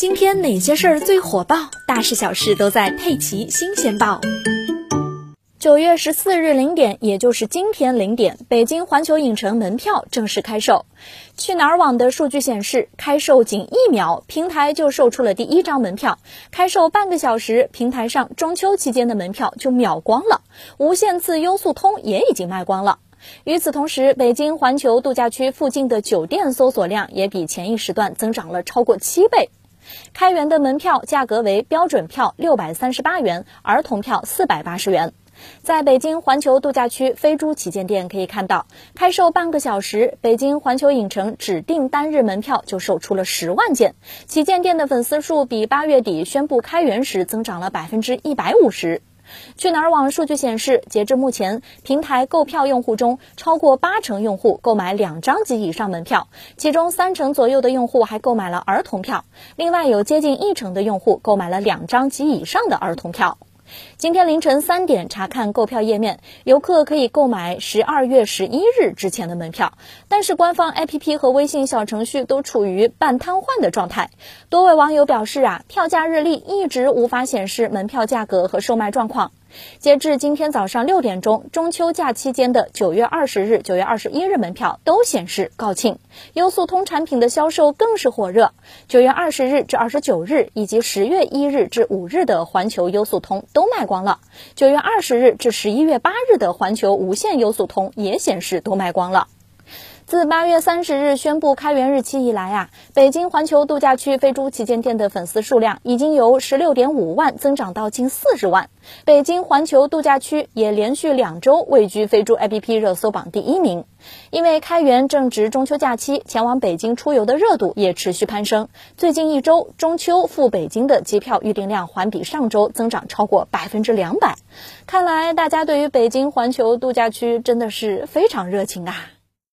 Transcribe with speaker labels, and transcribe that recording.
Speaker 1: 今天哪些事儿最火爆？大事小事都在《佩奇新鲜报》。九月十四日零点，也就是今天零点，北京环球影城门票正式开售。去哪儿网的数据显示，开售仅一秒，平台就售出了第一张门票。开售半个小时，平台上中秋期间的门票就秒光了，无限次优速通也已经卖光了。与此同时，北京环球度假区附近的酒店搜索量也比前一时段增长了超过七倍。开园的门票价格为标准票六百三十八元，儿童票四百八十元。在北京环球度假区飞猪旗舰店可以看到，开售半个小时，北京环球影城指定单日门票就售出了十万件，旗舰店的粉丝数比八月底宣布开园时增长了百分之一百五十。去哪儿网数据显示，截至目前，平台购票用户中，超过八成用户购买两张及以上门票，其中三成左右的用户还购买了儿童票，另外有接近一成的用户购买了两张及以上的儿童票。今天凌晨三点查看购票页面，游客可以购买十二月十一日之前的门票，但是官方 APP 和微信小程序都处于半瘫痪的状态。多位网友表示啊，票价日历一直无法显示门票价格和售卖状况。截至今天早上六点钟，中秋假期间的九月二十日、九月二十一日门票都显示告罄。优速通产品的销售更是火热，九月二十日至二十九日以及十月一日至五日的环球优速通都卖光了。九月二十日至十一月八日的环球无限优速通也显示都卖光了。自八月三十日宣布开园日期以来啊，北京环球度假区飞猪旗舰店的粉丝数量已经由十六点五万增长到近四十万。北京环球度假区也连续两周位居飞猪 APP 热搜榜第一名。因为开园正值中秋假期，前往北京出游的热度也持续攀升。最近一周，中秋赴北京的机票预订量环比上周增长超过百分之两百。看来大家对于北京环球度假区真的是非常热情啊！